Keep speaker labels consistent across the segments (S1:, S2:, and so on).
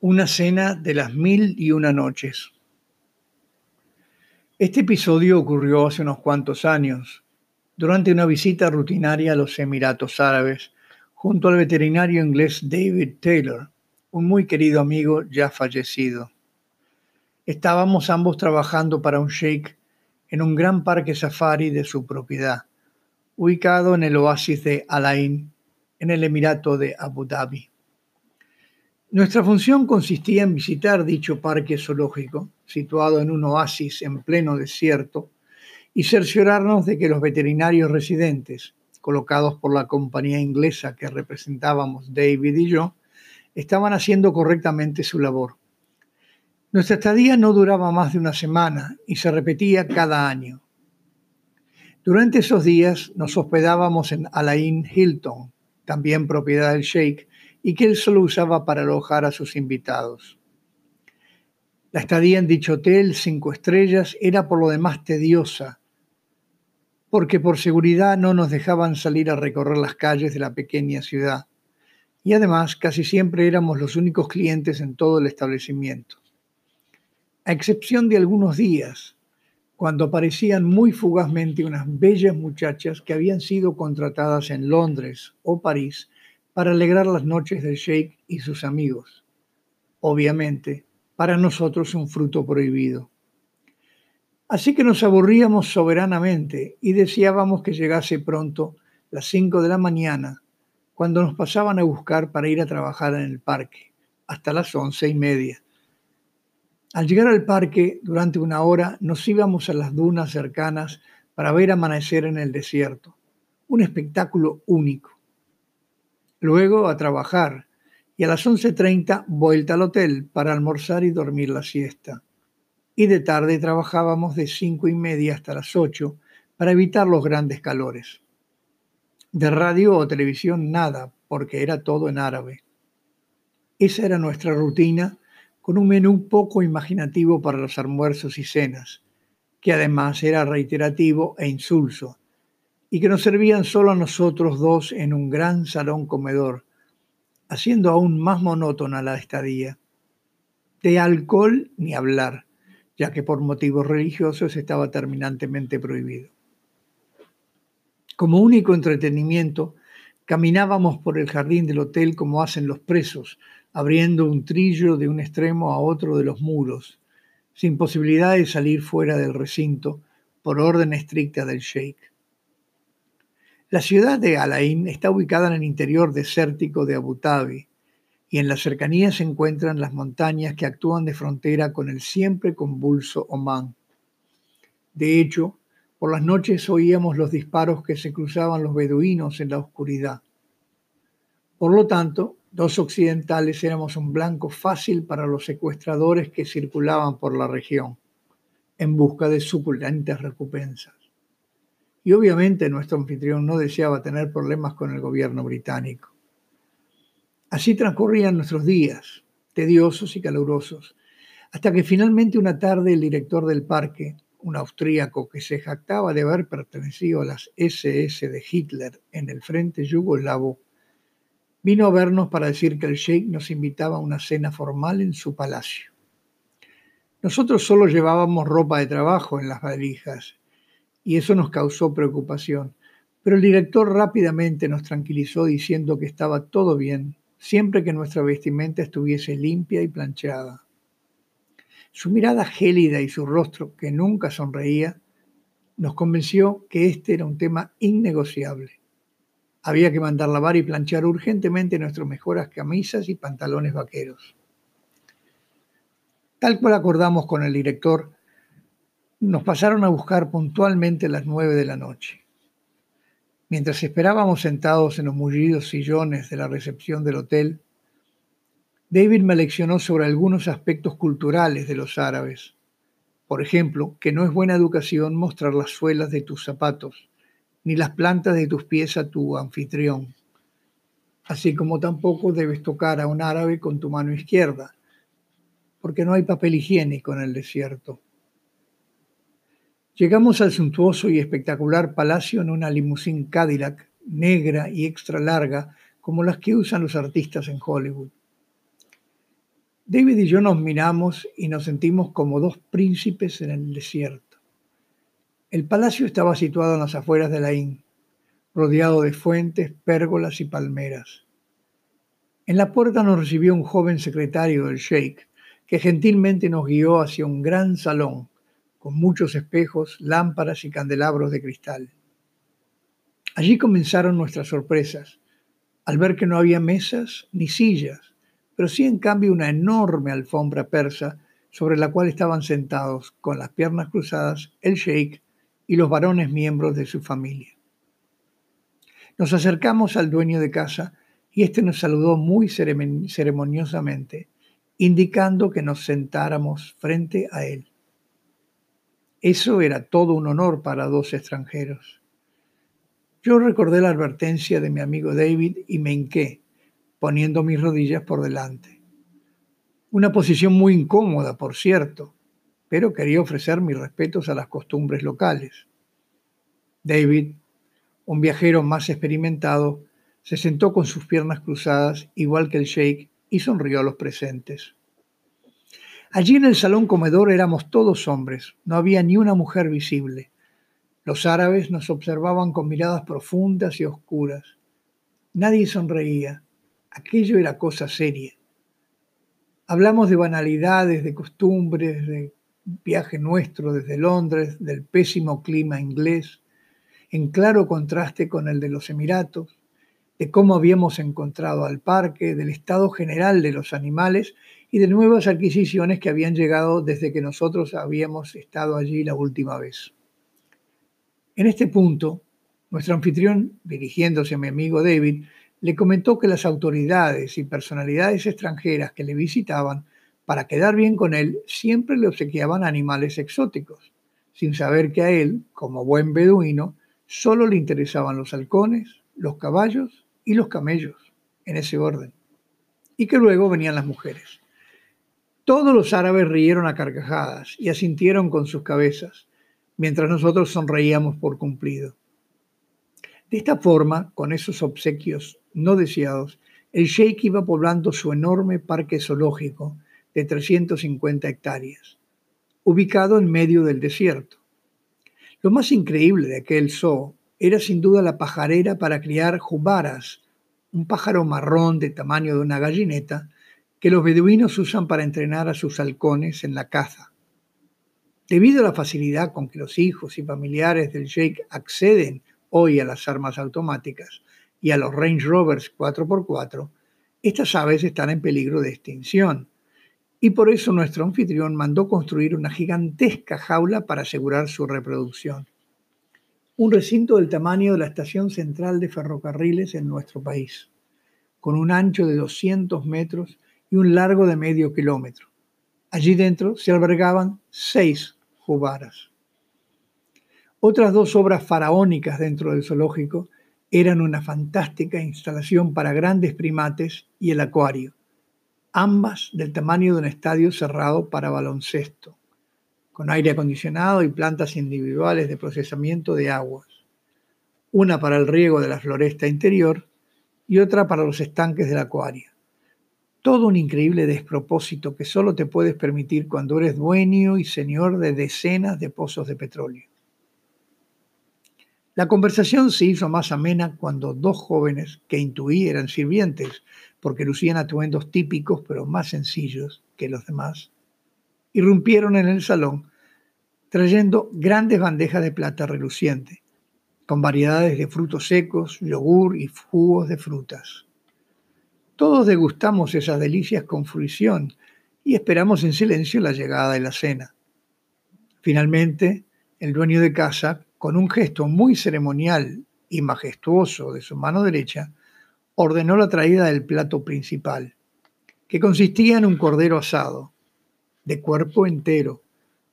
S1: Una cena de las mil y una noches. Este episodio ocurrió hace unos cuantos años, durante una visita rutinaria a los Emiratos Árabes, junto al veterinario inglés David Taylor, un muy querido amigo ya fallecido. Estábamos ambos trabajando para un sheikh en un gran parque safari de su propiedad, ubicado en el oasis de Alain, en el Emirato de Abu Dhabi. Nuestra función consistía en visitar dicho parque zoológico, situado en un oasis en pleno desierto, y cerciorarnos de que los veterinarios residentes, colocados por la compañía inglesa que representábamos David y yo, estaban haciendo correctamente su labor. Nuestra estadía no duraba más de una semana y se repetía cada año. Durante esos días nos hospedábamos en Alain Hilton, también propiedad del Sheikh, y que él solo usaba para alojar a sus invitados. La estadía en dicho hotel, cinco estrellas, era por lo demás tediosa, porque por seguridad no nos dejaban salir a recorrer las calles de la pequeña ciudad, y además casi siempre éramos los únicos clientes en todo el establecimiento. A excepción de algunos días, cuando aparecían muy fugazmente unas bellas muchachas que habían sido contratadas en Londres o París para alegrar las noches del sheikh y sus amigos. Obviamente, para nosotros un fruto prohibido. Así que nos aburríamos soberanamente y deseábamos que llegase pronto las cinco de la mañana, cuando nos pasaban a buscar para ir a trabajar en el parque, hasta las once y media al llegar al parque, durante una hora, nos íbamos a las dunas cercanas para ver amanecer en el desierto, un espectáculo único. Luego a trabajar y a las 11.30 vuelta al hotel para almorzar y dormir la siesta. Y de tarde trabajábamos de cinco y media hasta las 8 para evitar los grandes calores. De radio o televisión nada, porque era todo en árabe. Esa era nuestra rutina con un menú poco imaginativo para los almuerzos y cenas, que además era reiterativo e insulso, y que nos servían solo a nosotros dos en un gran salón comedor, haciendo aún más monótona la estadía. De alcohol ni hablar, ya que por motivos religiosos estaba terminantemente prohibido. Como único entretenimiento, caminábamos por el jardín del hotel como hacen los presos, abriendo un trillo de un extremo a otro de los muros, sin posibilidad de salir fuera del recinto por orden estricta del sheikh. La ciudad de Alain está ubicada en el interior desértico de Abu Dhabi y en la cercanía se encuentran las montañas que actúan de frontera con el siempre convulso Omán. De hecho, por las noches oíamos los disparos que se cruzaban los beduinos en la oscuridad. Por lo tanto, Dos occidentales éramos un blanco fácil para los secuestradores que circulaban por la región en busca de suculentes recompensas. Y obviamente nuestro anfitrión no deseaba tener problemas con el gobierno británico. Así transcurrían nuestros días, tediosos y calurosos, hasta que finalmente una tarde el director del parque, un austríaco que se jactaba de haber pertenecido a las SS de Hitler en el frente yugoslavo, Vino a vernos para decir que el sheikh nos invitaba a una cena formal en su palacio. Nosotros solo llevábamos ropa de trabajo en las valijas y eso nos causó preocupación, pero el director rápidamente nos tranquilizó diciendo que estaba todo bien siempre que nuestra vestimenta estuviese limpia y planchada. Su mirada gélida y su rostro, que nunca sonreía, nos convenció que este era un tema innegociable. Había que mandar lavar y planchar urgentemente nuestras mejores camisas y pantalones vaqueros. Tal cual acordamos con el director, nos pasaron a buscar puntualmente a las nueve de la noche. Mientras esperábamos sentados en los mullidos sillones de la recepción del hotel, David me leccionó sobre algunos aspectos culturales de los árabes. Por ejemplo, que no es buena educación mostrar las suelas de tus zapatos ni las plantas de tus pies a tu anfitrión, así como tampoco debes tocar a un árabe con tu mano izquierda, porque no hay papel higiénico en el desierto. Llegamos al suntuoso y espectacular palacio en una limusín Cadillac negra y extra larga como las que usan los artistas en Hollywood. David y yo nos miramos y nos sentimos como dos príncipes en el desierto. El palacio estaba situado en las afueras de la Inn, rodeado de fuentes, pérgolas y palmeras. En la puerta nos recibió un joven secretario del sheikh, que gentilmente nos guió hacia un gran salón, con muchos espejos, lámparas y candelabros de cristal. Allí comenzaron nuestras sorpresas, al ver que no había mesas ni sillas, pero sí en cambio una enorme alfombra persa sobre la cual estaban sentados, con las piernas cruzadas, el sheikh y los varones miembros de su familia. Nos acercamos al dueño de casa y éste nos saludó muy ceremoniosamente, indicando que nos sentáramos frente a él. Eso era todo un honor para dos extranjeros. Yo recordé la advertencia de mi amigo David y me hinqué, poniendo mis rodillas por delante. Una posición muy incómoda, por cierto, pero quería ofrecer mis respetos a las costumbres locales. David, un viajero más experimentado, se sentó con sus piernas cruzadas, igual que el sheikh, y sonrió a los presentes. Allí en el salón comedor éramos todos hombres, no había ni una mujer visible. Los árabes nos observaban con miradas profundas y oscuras. Nadie sonreía, aquello era cosa seria. Hablamos de banalidades, de costumbres, de viaje nuestro desde Londres, del pésimo clima inglés, en claro contraste con el de los Emiratos, de cómo habíamos encontrado al parque, del estado general de los animales y de nuevas adquisiciones que habían llegado desde que nosotros habíamos estado allí la última vez. En este punto, nuestro anfitrión, dirigiéndose a mi amigo David, le comentó que las autoridades y personalidades extranjeras que le visitaban, para quedar bien con él, siempre le obsequiaban animales exóticos, sin saber que a él, como buen beduino, solo le interesaban los halcones, los caballos y los camellos, en ese orden, y que luego venían las mujeres. Todos los árabes rieron a carcajadas y asintieron con sus cabezas, mientras nosotros sonreíamos por cumplido. De esta forma, con esos obsequios no deseados, el sheik iba poblando su enorme parque zoológico de 350 hectáreas, ubicado en medio del desierto. Lo más increíble de aquel zoo era sin duda la pajarera para criar jubaras, un pájaro marrón de tamaño de una gallineta que los beduinos usan para entrenar a sus halcones en la caza. Debido a la facilidad con que los hijos y familiares del sheik acceden hoy a las armas automáticas, y a los Range Rovers 4x4, estas aves están en peligro de extinción. Y por eso nuestro anfitrión mandó construir una gigantesca jaula para asegurar su reproducción. Un recinto del tamaño de la estación central de ferrocarriles en nuestro país, con un ancho de 200 metros y un largo de medio kilómetro. Allí dentro se albergaban seis jubaras. Otras dos obras faraónicas dentro del zoológico eran una fantástica instalación para grandes primates y el acuario, ambas del tamaño de un estadio cerrado para baloncesto, con aire acondicionado y plantas individuales de procesamiento de aguas, una para el riego de la floresta interior y otra para los estanques del acuario. Todo un increíble despropósito que solo te puedes permitir cuando eres dueño y señor de decenas de pozos de petróleo. La conversación se hizo más amena cuando dos jóvenes, que intuí eran sirvientes, porque lucían atuendos típicos pero más sencillos que los demás, irrumpieron en el salón trayendo grandes bandejas de plata reluciente, con variedades de frutos secos, yogur y jugos de frutas. Todos degustamos esas delicias con fruición y esperamos en silencio la llegada de la cena. Finalmente, el dueño de casa con un gesto muy ceremonial y majestuoso de su mano derecha, ordenó la traída del plato principal, que consistía en un cordero asado, de cuerpo entero,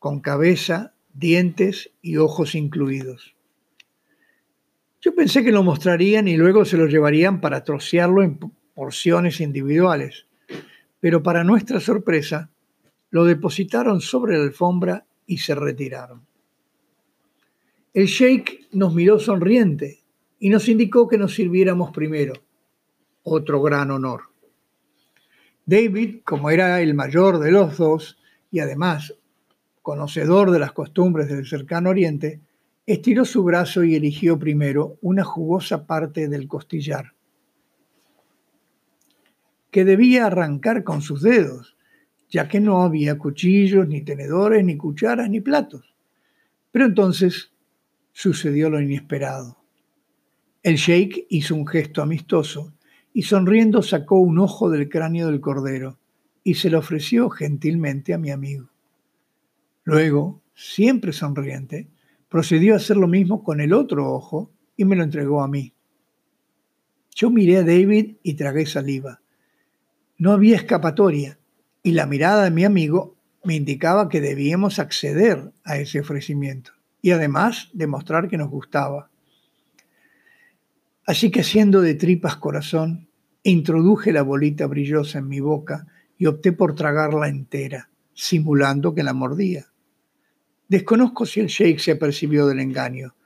S1: con cabeza, dientes y ojos incluidos. Yo pensé que lo mostrarían y luego se lo llevarían para trocearlo en porciones individuales, pero para nuestra sorpresa, lo depositaron sobre la alfombra y se retiraron. El sheik nos miró sonriente y nos indicó que nos sirviéramos primero. Otro gran honor. David, como era el mayor de los dos y además conocedor de las costumbres del cercano oriente, estiró su brazo y eligió primero una jugosa parte del costillar, que debía arrancar con sus dedos, ya que no había cuchillos, ni tenedores, ni cucharas, ni platos. Pero entonces sucedió lo inesperado. El sheik hizo un gesto amistoso y sonriendo sacó un ojo del cráneo del cordero y se lo ofreció gentilmente a mi amigo. Luego, siempre sonriente, procedió a hacer lo mismo con el otro ojo y me lo entregó a mí. Yo miré a David y tragué saliva. No había escapatoria y la mirada de mi amigo me indicaba que debíamos acceder a ese ofrecimiento y además demostrar que nos gustaba. Así que haciendo de tripas corazón, introduje la bolita brillosa en mi boca y opté por tragarla entera, simulando que la mordía. Desconozco si el sheikh se apercibió del engaño,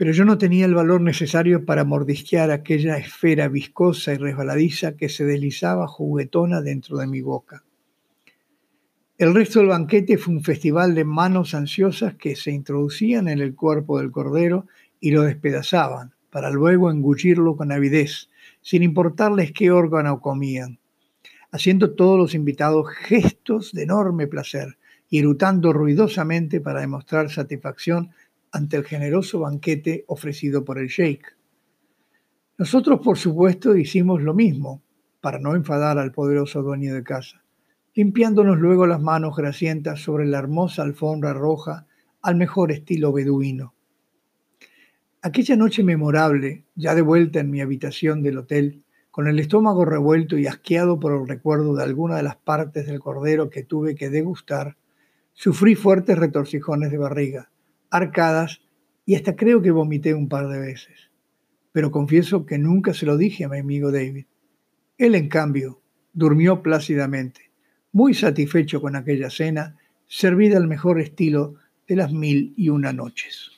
S1: pero yo no tenía el valor necesario para mordisquear aquella esfera viscosa y resbaladiza que se deslizaba juguetona dentro de mi boca. El resto del banquete fue un festival de manos ansiosas que se introducían en el cuerpo del cordero y lo despedazaban, para luego engullirlo con avidez, sin importarles qué órgano comían, haciendo todos los invitados gestos de enorme placer y erutando ruidosamente para demostrar satisfacción ante el generoso banquete ofrecido por el sheikh. Nosotros, por supuesto, hicimos lo mismo para no enfadar al poderoso dueño de casa, limpiándonos luego las manos grasientas sobre la hermosa alfombra roja al mejor estilo beduino. Aquella noche memorable, ya de vuelta en mi habitación del hotel, con el estómago revuelto y asqueado por el recuerdo de alguna de las partes del cordero que tuve que degustar, sufrí fuertes retorcijones de barriga, arcadas y hasta creo que vomité un par de veces. Pero confieso que nunca se lo dije a mi amigo David. Él, en cambio, durmió plácidamente, muy satisfecho con aquella cena, servida al mejor estilo de las mil y una noches.